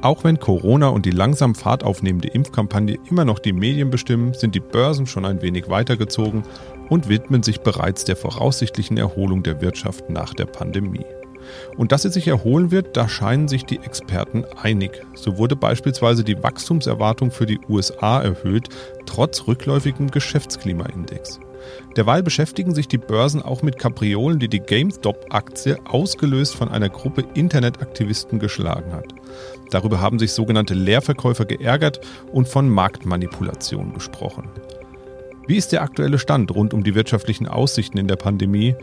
Auch wenn Corona und die langsam Fahrt aufnehmende Impfkampagne immer noch die Medien bestimmen, sind die Börsen schon ein wenig weitergezogen und widmen sich bereits der voraussichtlichen Erholung der Wirtschaft nach der Pandemie. Und dass sie sich erholen wird, da scheinen sich die Experten einig. So wurde beispielsweise die Wachstumserwartung für die USA erhöht, trotz rückläufigem Geschäftsklimaindex. Derweil beschäftigen sich die Börsen auch mit Kapriolen, die die GameStop-Aktie ausgelöst von einer Gruppe Internetaktivisten geschlagen hat. Darüber haben sich sogenannte Leerverkäufer geärgert und von Marktmanipulation gesprochen. Wie ist der aktuelle Stand rund um die wirtschaftlichen Aussichten in der Pandemie?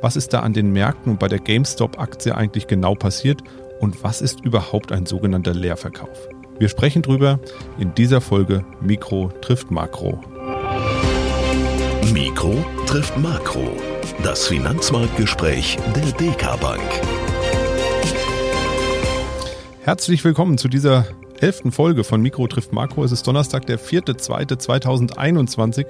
Was ist da an den Märkten und bei der GameStop-Aktie eigentlich genau passiert? Und was ist überhaupt ein sogenannter Leerverkauf? Wir sprechen drüber in dieser Folge Mikro trifft Makro. Mikro trifft Makro. Das Finanzmarktgespräch der DK Bank. Herzlich willkommen zu dieser elften Folge von Mikro trifft Makro. Es ist Donnerstag, der 4.2.2021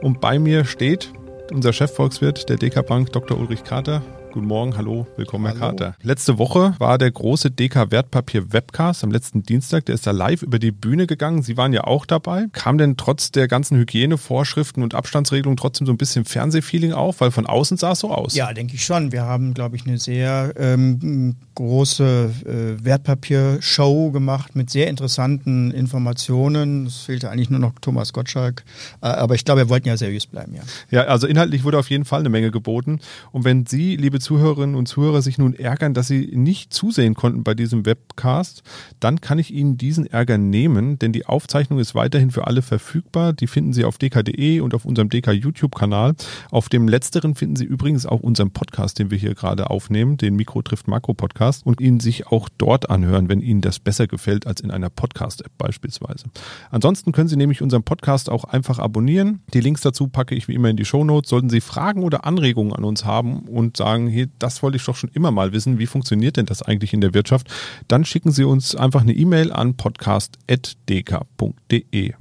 und bei mir steht unser Chefvolkswirt der DK Bank, Dr. Ulrich Kater. Guten Morgen, hallo, willkommen, hallo. Herr Kater. Letzte Woche war der große DK Wertpapier Webcast am letzten Dienstag. Der ist da live über die Bühne gegangen. Sie waren ja auch dabei. Kam denn trotz der ganzen Hygienevorschriften und Abstandsregelungen trotzdem so ein bisschen Fernsehfeeling auf? Weil von außen sah es so aus. Ja, denke ich schon. Wir haben, glaube ich, eine sehr ähm, große äh, Wertpapiershow gemacht mit sehr interessanten Informationen. Es fehlte eigentlich nur noch Thomas Gottschalk. Äh, aber ich glaube, wir wollten ja seriös bleiben, ja. Ja, also inhaltlich wurde auf jeden Fall eine Menge geboten. Und wenn Sie, liebe Zuhörerinnen und Zuhörer sich nun ärgern, dass sie nicht zusehen konnten bei diesem Webcast, dann kann ich Ihnen diesen Ärger nehmen, denn die Aufzeichnung ist weiterhin für alle verfügbar. Die finden Sie auf dk.de und auf unserem DK YouTube-Kanal. Auf dem letzteren finden Sie übrigens auch unseren Podcast, den wir hier gerade aufnehmen, den Mikro trifft Makro Podcast und ihn sich auch dort anhören, wenn Ihnen das besser gefällt als in einer Podcast-App beispielsweise. Ansonsten können Sie nämlich unseren Podcast auch einfach abonnieren. Die Links dazu packe ich wie immer in die Show Notes. Sollten Sie Fragen oder Anregungen an uns haben und sagen, hey, das wollte ich doch schon immer mal wissen, wie funktioniert denn das eigentlich in der Wirtschaft, dann schicken Sie uns einfach eine E-Mail an podcast.dk.de.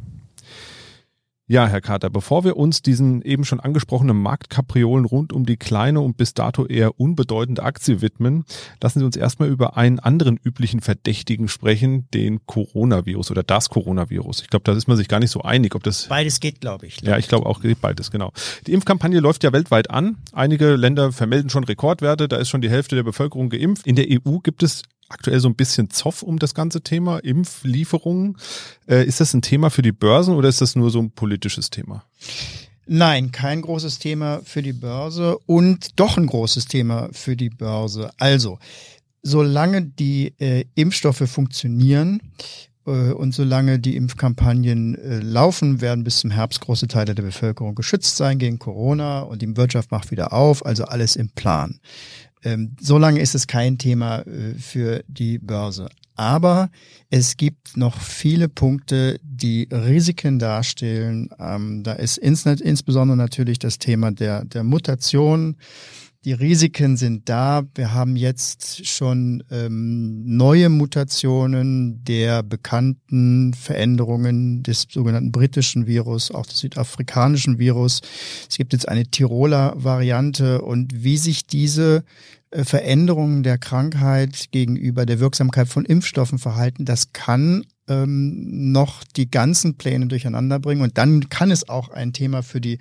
Ja, Herr Kater, bevor wir uns diesen eben schon angesprochenen Marktkapriolen rund um die kleine und bis dato eher unbedeutende Aktie widmen, lassen Sie uns erstmal über einen anderen üblichen Verdächtigen sprechen, den Coronavirus oder das Coronavirus. Ich glaube, da ist man sich gar nicht so einig, ob das. Beides geht, glaube ich. Ja, ich glaube auch geht beides, genau. Die Impfkampagne läuft ja weltweit an. Einige Länder vermelden schon Rekordwerte, da ist schon die Hälfte der Bevölkerung geimpft. In der EU gibt es aktuell so ein bisschen Zoff um das ganze Thema, Impflieferungen. Äh, ist das ein Thema für die Börsen oder ist das nur so ein politisches Thema? Nein, kein großes Thema für die Börse und doch ein großes Thema für die Börse. Also, solange die äh, Impfstoffe funktionieren äh, und solange die Impfkampagnen äh, laufen, werden bis zum Herbst große Teile der Bevölkerung geschützt sein gegen Corona und die Wirtschaft macht wieder auf, also alles im Plan. Ähm, solange ist es kein Thema äh, für die Börse. Aber es gibt noch viele Punkte, die Risiken darstellen. Ähm, da ist ins, insbesondere natürlich das Thema der, der Mutation. Die Risiken sind da. Wir haben jetzt schon ähm, neue Mutationen der bekannten Veränderungen des sogenannten britischen Virus, auch des südafrikanischen Virus. Es gibt jetzt eine Tiroler Variante und wie sich diese Veränderungen der Krankheit gegenüber der Wirksamkeit von Impfstoffen verhalten, das kann ähm, noch die ganzen Pläne durcheinander bringen. Und dann kann es auch ein Thema für die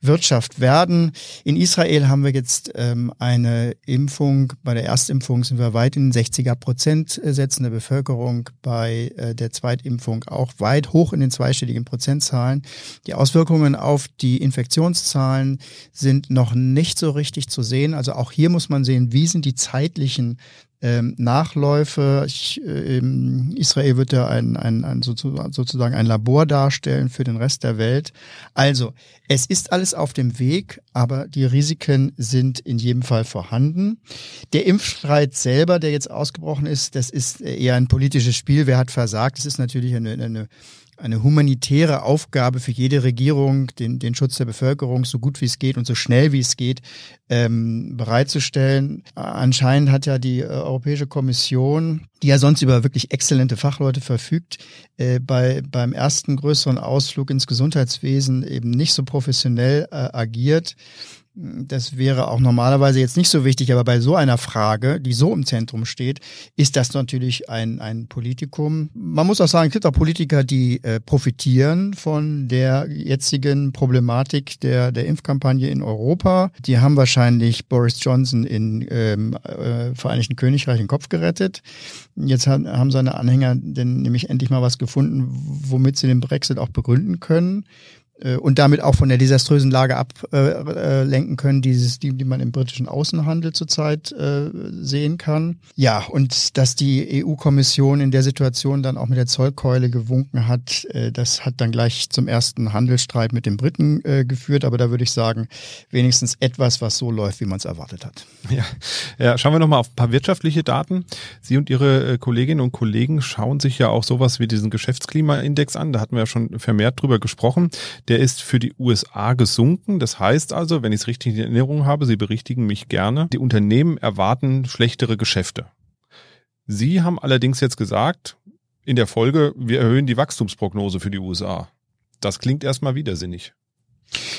Wirtschaft werden. In Israel haben wir jetzt ähm, eine Impfung. Bei der Erstimpfung sind wir weit in den 60er Prozent Sätzen der Bevölkerung. Bei äh, der Zweitimpfung auch weit hoch in den zweistelligen Prozentzahlen. Die Auswirkungen auf die Infektionszahlen sind noch nicht so richtig zu sehen. Also auch hier muss man sehen, wie sind die zeitlichen ähm, Nachläufe. Ich, äh, Israel wird ja ein, ein, ein sozusagen ein Labor darstellen für den Rest der Welt. Also, es ist alles auf dem Weg, aber die Risiken sind in jedem Fall vorhanden. Der Impfstreit selber, der jetzt ausgebrochen ist, das ist eher ein politisches Spiel. Wer hat versagt? Das ist natürlich eine, eine eine humanitäre Aufgabe für jede Regierung, den, den Schutz der Bevölkerung so gut wie es geht und so schnell wie es geht ähm, bereitzustellen. Anscheinend hat ja die äh, Europäische Kommission, die ja sonst über wirklich exzellente Fachleute verfügt, äh, bei, beim ersten größeren Ausflug ins Gesundheitswesen eben nicht so professionell äh, agiert. Das wäre auch normalerweise jetzt nicht so wichtig, aber bei so einer Frage, die so im Zentrum steht, ist das natürlich ein, ein Politikum. Man muss auch sagen, es gibt auch Politiker, die äh, profitieren von der jetzigen Problematik der, der Impfkampagne in Europa. Die haben wahrscheinlich Boris Johnson in ähm, äh, Vereinigten Königreich den Kopf gerettet. Jetzt haben, haben seine Anhänger denn nämlich endlich mal was gefunden, womit sie den Brexit auch begründen können. Äh, und damit auch von der desaströsen Lage ablenken äh, können, dieses, die, die man im britischen Außenhandel zurzeit äh, sehen kann. Ja, und dass die EU-Kommission in der Situation dann auch mit der Zollkeule gewunken hat, äh, das hat dann gleich zum ersten Handelsstreit mit den Briten äh, geführt. Aber da würde ich sagen, wenigstens etwas, was so läuft, wie man es erwartet hat. Ja. ja, schauen wir nochmal auf ein paar wirtschaftliche Daten. Sie und Ihre äh, Kolleginnen und Kollegen schauen sich ja auch sowas wie diesen Geschäftsklimaindex an. Da hatten wir ja schon vermehrt drüber gesprochen der ist für die USA gesunken. Das heißt also, wenn ich es richtig in Erinnerung habe, Sie berichtigen mich gerne, die Unternehmen erwarten schlechtere Geschäfte. Sie haben allerdings jetzt gesagt, in der Folge, wir erhöhen die Wachstumsprognose für die USA. Das klingt erstmal widersinnig.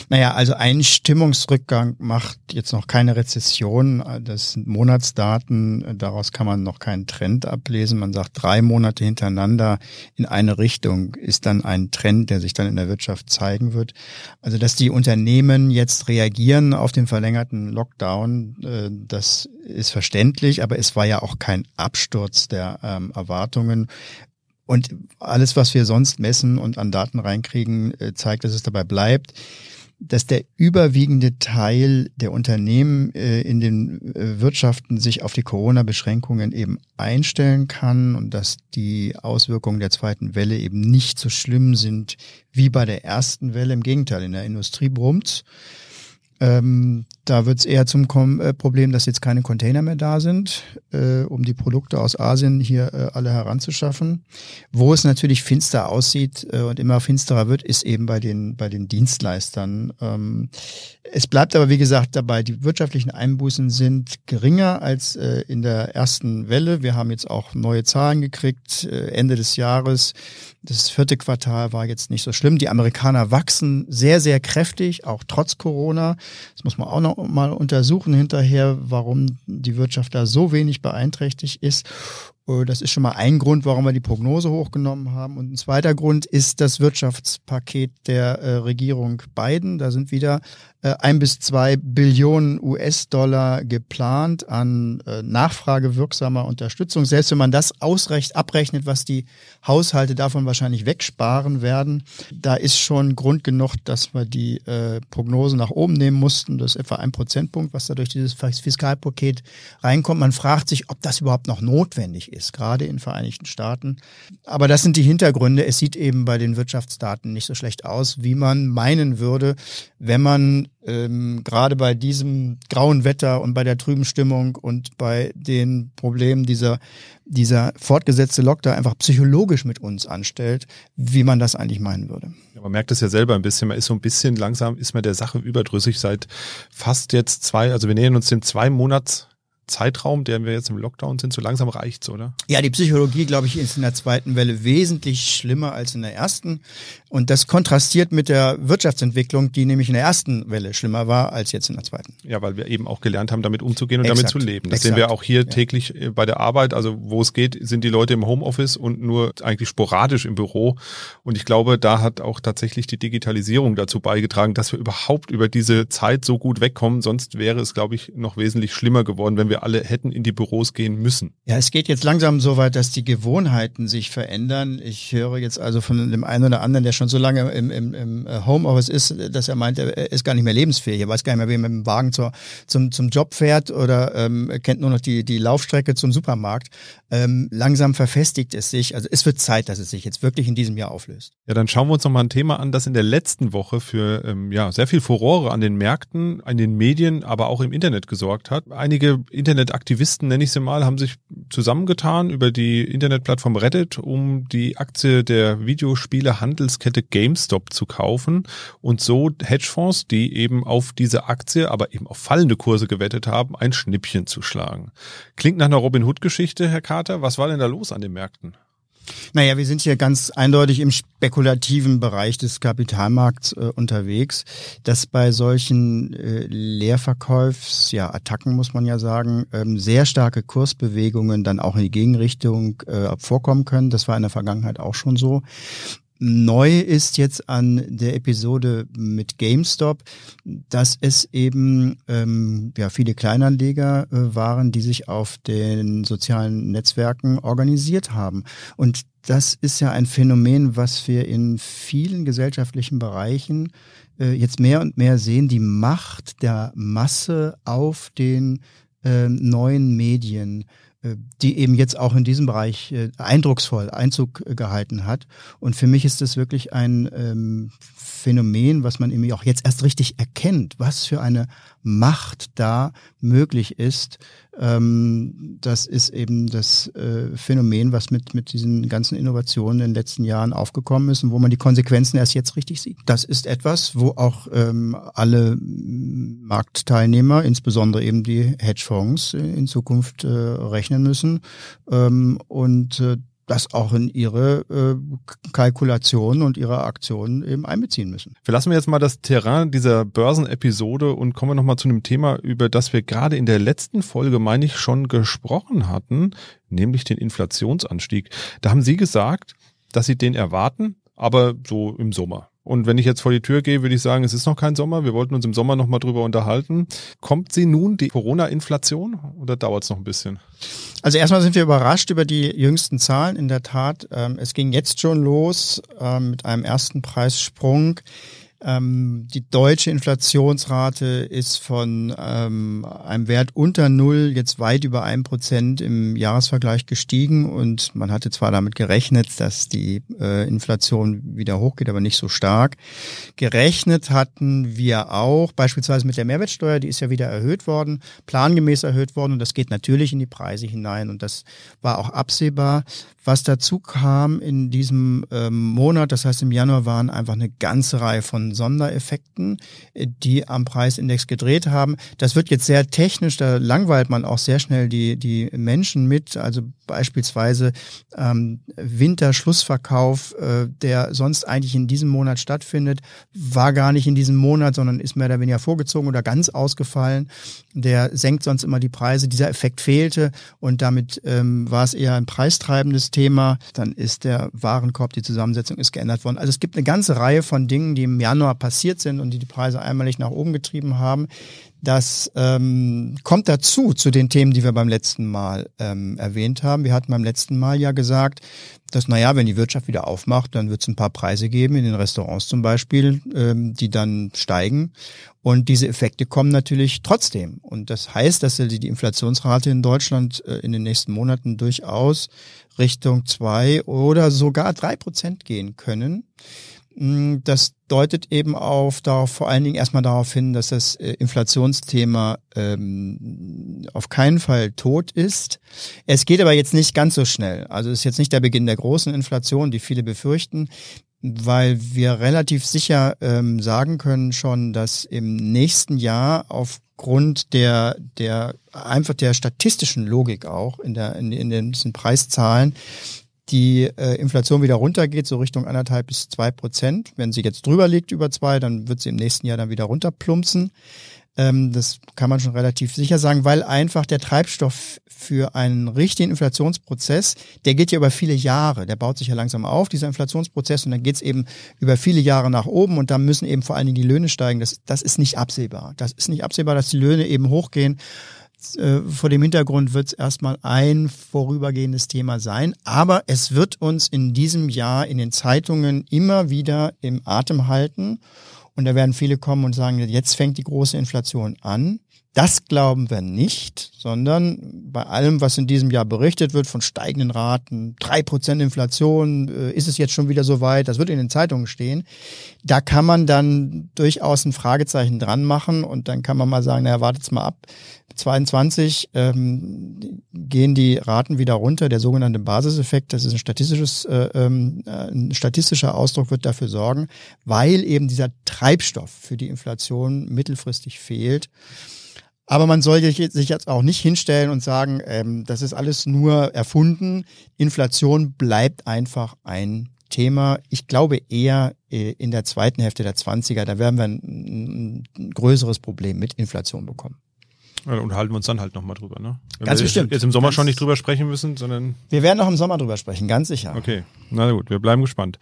Naja, also ein Stimmungsrückgang macht jetzt noch keine Rezession. Das sind Monatsdaten, daraus kann man noch keinen Trend ablesen. Man sagt, drei Monate hintereinander in eine Richtung ist dann ein Trend, der sich dann in der Wirtschaft zeigen wird. Also, dass die Unternehmen jetzt reagieren auf den verlängerten Lockdown, äh, das ist verständlich, aber es war ja auch kein Absturz der ähm, Erwartungen. Und alles, was wir sonst messen und an Daten reinkriegen, äh, zeigt, dass es dabei bleibt, dass der überwiegende Teil der Unternehmen äh, in den äh, Wirtschaften sich auf die Corona-Beschränkungen eben einstellen kann und dass die Auswirkungen der zweiten Welle eben nicht so schlimm sind wie bei der ersten Welle. Im Gegenteil, in der Industrie brummt's. Ähm, da wird es eher zum Kom äh, Problem, dass jetzt keine Container mehr da sind, äh, um die Produkte aus Asien hier äh, alle heranzuschaffen. Wo es natürlich finster aussieht äh, und immer finsterer wird, ist eben bei den, bei den Dienstleistern. Ähm, es bleibt aber, wie gesagt, dabei, die wirtschaftlichen Einbußen sind geringer als äh, in der ersten Welle. Wir haben jetzt auch neue Zahlen gekriegt, äh, Ende des Jahres. Das vierte Quartal war jetzt nicht so schlimm. Die Amerikaner wachsen sehr, sehr kräftig, auch trotz Corona. Das muss man auch noch mal untersuchen hinterher, warum die Wirtschaft da so wenig beeinträchtigt ist. Äh, das ist schon mal ein Grund, warum wir die Prognose hochgenommen haben. Und ein zweiter Grund ist das Wirtschaftspaket der äh, Regierung Biden. Da sind wieder äh, ein bis zwei Billionen US-Dollar geplant an äh, nachfragewirksamer Unterstützung. Selbst wenn man das ausrecht, abrechnet, was die Haushalte davon wahrscheinlich wegsparen werden, da ist schon Grund genug, dass wir die äh, Prognose nach oben nehmen mussten. Das ist etwa ein Prozentpunkt, was da durch dieses Fiskalpaket reinkommt. Man fragt sich, ob das überhaupt noch notwendig ist, gerade in Vereinigten Staaten. Aber das sind die Hintergründe. Es sieht eben bei den Wirtschaftsdaten nicht so schlecht aus, wie man meinen würde, wenn man ähm, gerade bei diesem grauen Wetter und bei der trüben Stimmung und bei den Problemen dieser, dieser fortgesetzte Lockdown einfach psychologisch mit uns anstellt, wie man das eigentlich meinen würde. Ja, man merkt es ja selber ein bisschen, man ist so ein bisschen langsam, ist man der Sache überdrüssig seit fast jetzt zwei, also wir nähern uns dem zwei Monats Zeitraum, der wir jetzt im Lockdown sind, so langsam reicht's, oder? Ja, die Psychologie, glaube ich, ist in der zweiten Welle wesentlich schlimmer als in der ersten. Und das kontrastiert mit der Wirtschaftsentwicklung, die nämlich in der ersten Welle schlimmer war als jetzt in der zweiten. Ja, weil wir eben auch gelernt haben, damit umzugehen und Exakt. damit zu leben. Das Exakt. sehen wir auch hier ja. täglich äh, bei der Arbeit. Also wo es geht, sind die Leute im Homeoffice und nur eigentlich sporadisch im Büro. Und ich glaube, da hat auch tatsächlich die Digitalisierung dazu beigetragen, dass wir überhaupt über diese Zeit so gut wegkommen. Sonst wäre es, glaube ich, noch wesentlich schlimmer geworden, wenn wir wir alle hätten in die Büros gehen müssen. Ja, es geht jetzt langsam so weit, dass die Gewohnheiten sich verändern. Ich höre jetzt also von dem einen oder anderen, der schon so lange im, im, im Homeoffice ist, dass er meint, er ist gar nicht mehr lebensfähig. Er weiß gar nicht mehr, wie er mit dem Wagen zur, zum, zum Job fährt oder ähm, kennt nur noch die, die Laufstrecke zum Supermarkt. Ähm, langsam verfestigt es sich. Also es wird Zeit, dass es sich jetzt wirklich in diesem Jahr auflöst. Ja, dann schauen wir uns noch mal ein Thema an, das in der letzten Woche für ähm, ja, sehr viel Furore an den Märkten, an den Medien, aber auch im Internet gesorgt hat. Einige Internetaktivisten, nenne ich sie mal, haben sich zusammengetan über die Internetplattform Reddit, um die Aktie der Videospiele-Handelskette GameStop zu kaufen und so Hedgefonds, die eben auf diese Aktie, aber eben auf fallende Kurse gewettet haben, ein Schnippchen zu schlagen. Klingt nach einer Robin Hood-Geschichte, Herr Carter. Was war denn da los an den Märkten? Naja, wir sind hier ganz eindeutig im spekulativen Bereich des Kapitalmarkts äh, unterwegs, dass bei solchen äh, Leerverkaufs, ja, Attacken muss man ja sagen, ähm, sehr starke Kursbewegungen dann auch in die Gegenrichtung äh, vorkommen können. Das war in der Vergangenheit auch schon so. Neu ist jetzt an der Episode mit GameStop, dass es eben ähm, ja viele Kleinanleger äh, waren, die sich auf den sozialen Netzwerken organisiert haben. Und das ist ja ein Phänomen, was wir in vielen gesellschaftlichen Bereichen äh, jetzt mehr und mehr sehen, die Macht der Masse auf den äh, neuen Medien die eben jetzt auch in diesem Bereich äh, eindrucksvoll Einzug gehalten hat. Und für mich ist das wirklich ein ähm, Phänomen, was man irgendwie auch jetzt erst richtig erkennt, was für eine Macht da möglich ist. Ähm, das ist eben das äh, Phänomen, was mit, mit diesen ganzen Innovationen in den letzten Jahren aufgekommen ist und wo man die Konsequenzen erst jetzt richtig sieht. Das ist etwas, wo auch ähm, alle Marktteilnehmer, insbesondere eben die Hedgefonds, äh, in Zukunft äh, rechnen müssen. Ähm, und äh, das auch in ihre äh, Kalkulationen und ihre Aktionen eben einbeziehen müssen. Verlassen wir jetzt mal das Terrain dieser Börsenepisode und kommen wir nochmal zu einem Thema, über das wir gerade in der letzten Folge, meine ich, schon gesprochen hatten, nämlich den Inflationsanstieg. Da haben Sie gesagt, dass Sie den erwarten, aber so im Sommer. Und wenn ich jetzt vor die Tür gehe, würde ich sagen, es ist noch kein Sommer. Wir wollten uns im Sommer noch mal drüber unterhalten. Kommt sie nun, die Corona-Inflation, oder dauert es noch ein bisschen? Also erstmal sind wir überrascht über die jüngsten Zahlen. In der Tat, ähm, es ging jetzt schon los ähm, mit einem ersten Preissprung. Ähm, die deutsche Inflationsrate ist von ähm, einem Wert unter Null jetzt weit über ein Prozent im Jahresvergleich gestiegen und man hatte zwar damit gerechnet, dass die äh, Inflation wieder hochgeht, aber nicht so stark. Gerechnet hatten wir auch beispielsweise mit der Mehrwertsteuer, die ist ja wieder erhöht worden, plangemäß erhöht worden und das geht natürlich in die Preise hinein und das war auch absehbar. Was dazu kam in diesem ähm, Monat, das heißt im Januar, waren einfach eine ganze Reihe von Sondereffekten, die am Preisindex gedreht haben. Das wird jetzt sehr technisch, da langweilt man auch sehr schnell die, die Menschen mit. Also beispielsweise ähm, Winterschlussverkauf, äh, der sonst eigentlich in diesem Monat stattfindet, war gar nicht in diesem Monat, sondern ist mehr oder weniger vorgezogen oder ganz ausgefallen. Der senkt sonst immer die Preise. Dieser Effekt fehlte und damit ähm, war es eher ein preistreibendes Thema. Dann ist der Warenkorb, die Zusammensetzung ist geändert worden. Also es gibt eine ganze Reihe von Dingen, die im Januar passiert sind und die die Preise einmalig nach oben getrieben haben. Das ähm, kommt dazu zu den Themen, die wir beim letzten Mal ähm, erwähnt haben. Wir hatten beim letzten Mal ja gesagt, dass, naja, wenn die Wirtschaft wieder aufmacht, dann wird es ein paar Preise geben, in den Restaurants zum Beispiel, ähm, die dann steigen. Und diese Effekte kommen natürlich trotzdem. Und das heißt, dass die Inflationsrate in Deutschland äh, in den nächsten Monaten durchaus Richtung zwei oder sogar drei Prozent gehen können. Mm, das deutet eben auf darauf, vor allen Dingen erstmal darauf hin, dass das äh, Inflationsthema ähm, auf keinen Fall tot ist. Es geht aber jetzt nicht ganz so schnell. Also es ist jetzt nicht der Beginn der großen Inflation, die viele befürchten, weil wir relativ sicher ähm, sagen können schon, dass im nächsten Jahr aufgrund der der einfach der statistischen Logik auch in der in, in den Preiszahlen die äh, Inflation wieder runtergeht, so Richtung anderthalb bis zwei Prozent. Wenn sie jetzt drüber liegt über zwei, dann wird sie im nächsten Jahr dann wieder runterplumpsen. Ähm, das kann man schon relativ sicher sagen, weil einfach der Treibstoff für einen richtigen Inflationsprozess, der geht ja über viele Jahre. Der baut sich ja langsam auf, dieser Inflationsprozess, und dann geht's eben über viele Jahre nach oben und da müssen eben vor allen Dingen die Löhne steigen. Das, das ist nicht absehbar. Das ist nicht absehbar, dass die Löhne eben hochgehen. Äh, vor dem Hintergrund wird es erstmal ein vorübergehendes Thema sein, aber es wird uns in diesem Jahr in den Zeitungen immer wieder im Atem halten. Und da werden viele kommen und sagen, jetzt fängt die große Inflation an. Das glauben wir nicht, sondern bei allem, was in diesem Jahr berichtet wird von steigenden Raten, drei Prozent Inflation, äh, ist es jetzt schon wieder so weit, das wird in den Zeitungen stehen. Da kann man dann durchaus ein Fragezeichen dran machen und dann kann man mal sagen, naja, wartet's mal ab. 22 ähm, gehen die Raten wieder runter. Der sogenannte Basiseffekt, das ist ein statistisches, äh, ähm, äh, ein statistischer Ausdruck, wird dafür sorgen, weil eben dieser Treibstoff für die Inflation mittelfristig fehlt. Aber man sollte sich jetzt auch nicht hinstellen und sagen, ähm, das ist alles nur erfunden. Inflation bleibt einfach ein Thema. Ich glaube eher äh, in der zweiten Hälfte der 20er, da werden wir ein, ein größeres Problem mit Inflation bekommen. Ja, und halten wir uns dann halt nochmal drüber, ne? Wenn ganz wir bestimmt. Jetzt im Sommer ganz schon nicht drüber sprechen müssen, sondern. Wir werden noch im Sommer drüber sprechen, ganz sicher. Okay, na gut, wir bleiben gespannt.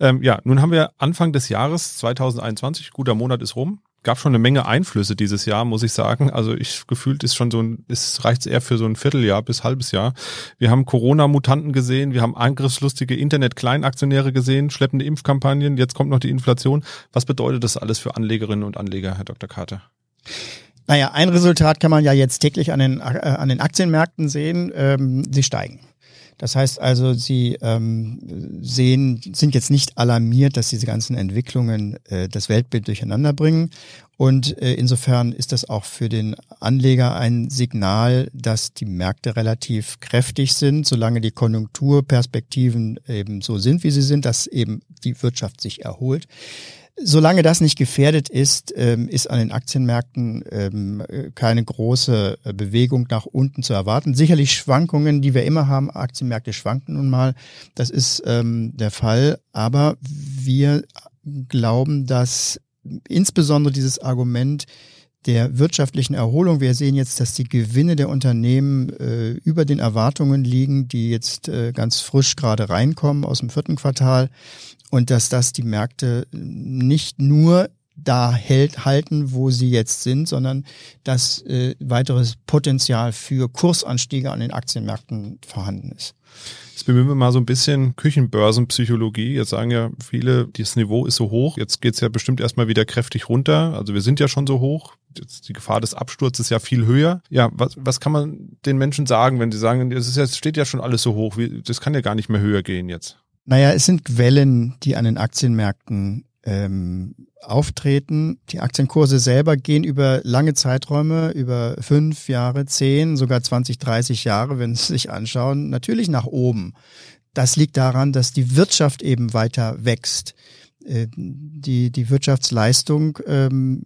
Ähm, ja, nun haben wir Anfang des Jahres 2021, guter Monat ist rum gab schon eine Menge Einflüsse dieses Jahr, muss ich sagen. Also ich gefühlt ist schon so ein, es reicht eher für so ein Vierteljahr bis halbes Jahr. Wir haben Corona-Mutanten gesehen, wir haben angriffslustige Internet-Kleinaktionäre gesehen, schleppende Impfkampagnen, jetzt kommt noch die Inflation. Was bedeutet das alles für Anlegerinnen und Anleger, Herr Dr. Carter? Naja, ein Resultat kann man ja jetzt täglich an den, äh, an den Aktienmärkten sehen. Ähm, sie steigen. Das heißt also, Sie ähm, sehen, sind jetzt nicht alarmiert, dass diese ganzen Entwicklungen äh, das Weltbild durcheinander bringen. Und äh, insofern ist das auch für den Anleger ein Signal, dass die Märkte relativ kräftig sind, solange die Konjunkturperspektiven eben so sind, wie sie sind, dass eben die Wirtschaft sich erholt. Solange das nicht gefährdet ist, ähm, ist an den Aktienmärkten ähm, keine große äh, Bewegung nach unten zu erwarten. Sicherlich Schwankungen, die wir immer haben. Aktienmärkte schwanken nun mal. Das ist ähm, der Fall. Aber wir glauben, dass insbesondere dieses Argument der wirtschaftlichen Erholung. Wir sehen jetzt, dass die Gewinne der Unternehmen äh, über den Erwartungen liegen, die jetzt äh, ganz frisch gerade reinkommen aus dem vierten Quartal und dass das die Märkte nicht nur da hält, halten, wo sie jetzt sind, sondern dass äh, weiteres Potenzial für Kursanstiege an den Aktienmärkten vorhanden ist. Jetzt bemühen wir mal so ein bisschen Küchenbörsenpsychologie. Jetzt sagen ja viele, das Niveau ist so hoch. Jetzt geht's ja bestimmt erstmal wieder kräftig runter. Also wir sind ja schon so hoch. Jetzt die Gefahr des Absturzes ist ja viel höher. Ja, was, was kann man den Menschen sagen, wenn sie sagen, es ist jetzt steht ja schon alles so hoch, wie, das kann ja gar nicht mehr höher gehen jetzt? Naja, es sind Wellen, die an den Aktienmärkten ähm, auftreten. Die Aktienkurse selber gehen über lange Zeiträume, über fünf Jahre, zehn, sogar 20, 30 Jahre, wenn Sie sich anschauen, natürlich nach oben. Das liegt daran, dass die Wirtschaft eben weiter wächst. Äh, die, die Wirtschaftsleistung ähm,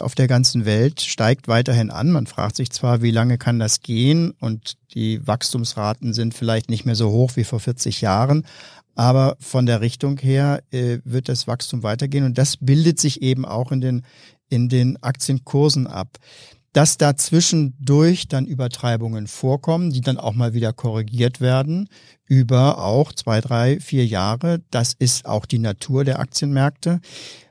auf der ganzen Welt steigt weiterhin an. Man fragt sich zwar, wie lange kann das gehen und die Wachstumsraten sind vielleicht nicht mehr so hoch wie vor 40 Jahren, aber von der Richtung her äh, wird das Wachstum weitergehen und das bildet sich eben auch in den, in den Aktienkursen ab. Dass da zwischendurch dann Übertreibungen vorkommen, die dann auch mal wieder korrigiert werden, über auch zwei, drei, vier Jahre, das ist auch die Natur der Aktienmärkte.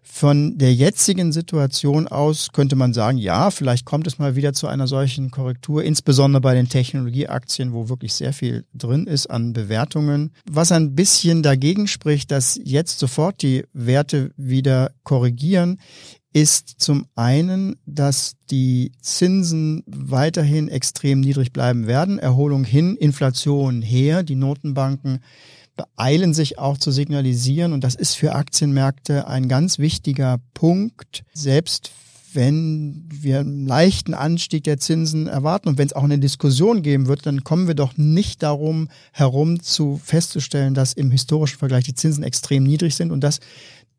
Von der jetzigen Situation aus könnte man sagen, ja, vielleicht kommt es mal wieder zu einer solchen Korrektur, insbesondere bei den Technologieaktien, wo wirklich sehr viel drin ist an Bewertungen. Was ein bisschen dagegen spricht, dass jetzt sofort die Werte wieder korrigieren, ist zum einen, dass die Zinsen weiterhin extrem niedrig bleiben werden, Erholung hin, Inflation her, die Notenbanken beeilen sich auch zu signalisieren. Und das ist für Aktienmärkte ein ganz wichtiger Punkt. Selbst wenn wir einen leichten Anstieg der Zinsen erwarten und wenn es auch eine Diskussion geben wird, dann kommen wir doch nicht darum herum zu festzustellen, dass im historischen Vergleich die Zinsen extrem niedrig sind und das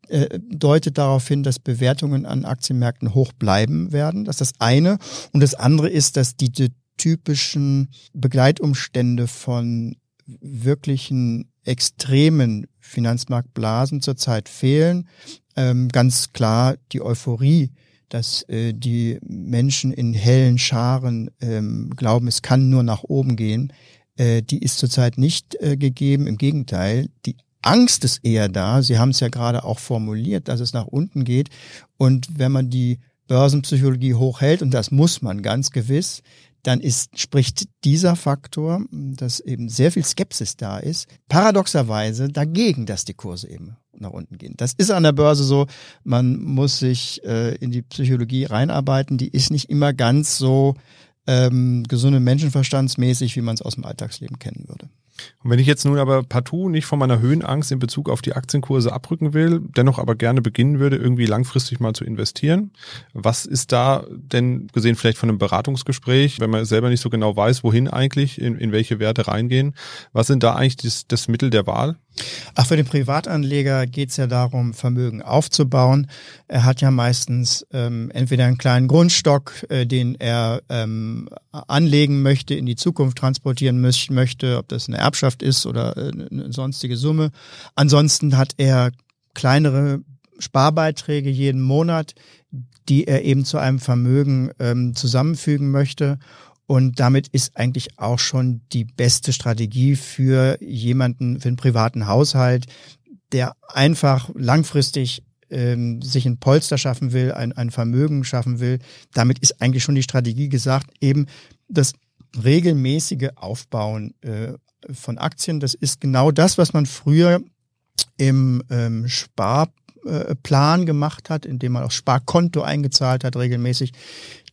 äh, deutet darauf hin, dass Bewertungen an Aktienmärkten hoch bleiben werden. Das ist das eine. Und das andere ist, dass die, die typischen Begleitumstände von wirklichen extremen Finanzmarktblasen zurzeit fehlen. Ähm, ganz klar die Euphorie, dass äh, die Menschen in hellen Scharen ähm, glauben, es kann nur nach oben gehen, äh, die ist zurzeit nicht äh, gegeben. Im Gegenteil, die Angst ist eher da. Sie haben es ja gerade auch formuliert, dass es nach unten geht. Und wenn man die Börsenpsychologie hochhält, und das muss man ganz gewiss, dann ist, spricht dieser Faktor, dass eben sehr viel Skepsis da ist, paradoxerweise dagegen, dass die Kurse eben nach unten gehen. Das ist an der Börse so, man muss sich äh, in die Psychologie reinarbeiten, die ist nicht immer ganz so ähm, gesunde Menschenverstandsmäßig, wie man es aus dem Alltagsleben kennen würde. Und wenn ich jetzt nun aber partout nicht von meiner Höhenangst in Bezug auf die Aktienkurse abrücken will, dennoch aber gerne beginnen würde, irgendwie langfristig mal zu investieren, was ist da denn gesehen vielleicht von einem Beratungsgespräch, wenn man selber nicht so genau weiß, wohin eigentlich, in, in welche Werte reingehen, was sind da eigentlich das, das Mittel der Wahl? Ach, für den Privatanleger geht es ja darum, Vermögen aufzubauen. Er hat ja meistens ähm, entweder einen kleinen Grundstock, äh, den er ähm, anlegen möchte, in die Zukunft transportieren möchte, ob das eine Erbschaft ist oder äh, eine sonstige Summe. Ansonsten hat er kleinere Sparbeiträge jeden Monat, die er eben zu einem Vermögen ähm, zusammenfügen möchte. Und damit ist eigentlich auch schon die beste Strategie für jemanden, für einen privaten Haushalt, der einfach langfristig ähm, sich ein Polster schaffen will, ein, ein Vermögen schaffen will. Damit ist eigentlich schon die Strategie gesagt, eben das regelmäßige Aufbauen äh, von Aktien. Das ist genau das, was man früher im ähm, Sparplan gemacht hat, indem man aufs Sparkonto eingezahlt hat regelmäßig.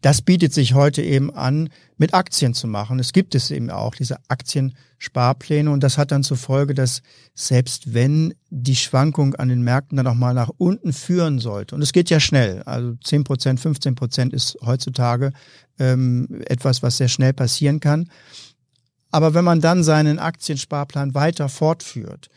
Das bietet sich heute eben an, mit Aktien zu machen. Es gibt es eben auch, diese Aktiensparpläne. Und das hat dann zur Folge, dass selbst wenn die Schwankung an den Märkten dann auch mal nach unten führen sollte, und es geht ja schnell, also 10 Prozent, 15 Prozent ist heutzutage ähm, etwas, was sehr schnell passieren kann. Aber wenn man dann seinen Aktiensparplan weiter fortführt,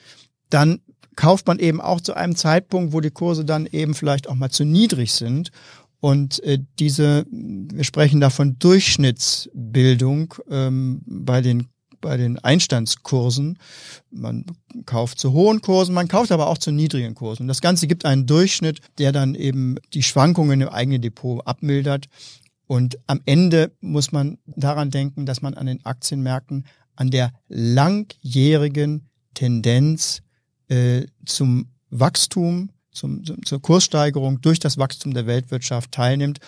dann kauft man eben auch zu einem Zeitpunkt, wo die Kurse dann eben vielleicht auch mal zu niedrig sind und äh, diese, wir sprechen da von Durchschnittsbildung ähm, bei den bei den Einstandskursen. Man kauft zu hohen Kursen, man kauft aber auch zu niedrigen Kursen. Das Ganze gibt einen Durchschnitt, der dann eben die Schwankungen im eigenen Depot abmildert. Und am Ende muss man daran denken, dass man an den Aktienmärkten an der langjährigen Tendenz äh, zum Wachstum zum, zur Kurssteigerung durch das Wachstum der Weltwirtschaft teilnimmt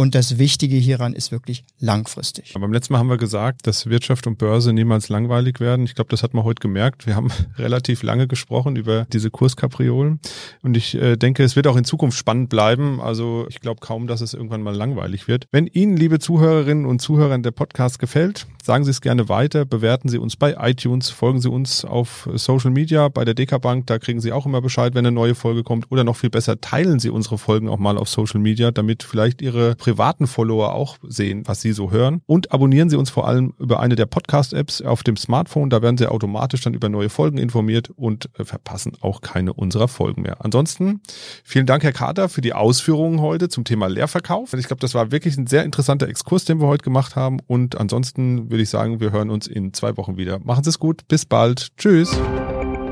und das Wichtige hieran ist wirklich langfristig. Aber beim letzten Mal haben wir gesagt, dass Wirtschaft und Börse niemals langweilig werden. Ich glaube, das hat man heute gemerkt. Wir haben relativ lange gesprochen über diese Kurskapriolen. Und ich äh, denke, es wird auch in Zukunft spannend bleiben. Also ich glaube kaum, dass es irgendwann mal langweilig wird. Wenn Ihnen, liebe Zuhörerinnen und Zuhörer, der Podcast gefällt, sagen Sie es gerne weiter, bewerten Sie uns bei iTunes, folgen Sie uns auf Social Media, bei der DK Bank, da kriegen Sie auch immer Bescheid, wenn eine neue Folge kommt. Oder noch viel besser, teilen Sie unsere Folgen auch mal auf Social Media, damit vielleicht Ihre privaten Follower auch sehen, was sie so hören. Und abonnieren Sie uns vor allem über eine der Podcast-Apps auf dem Smartphone. Da werden Sie automatisch dann über neue Folgen informiert und äh, verpassen auch keine unserer Folgen mehr. Ansonsten vielen Dank, Herr Kater, für die Ausführungen heute zum Thema Leerverkauf. Ich glaube, das war wirklich ein sehr interessanter Exkurs, den wir heute gemacht haben. Und ansonsten würde ich sagen, wir hören uns in zwei Wochen wieder. Machen Sie es gut. Bis bald. Tschüss.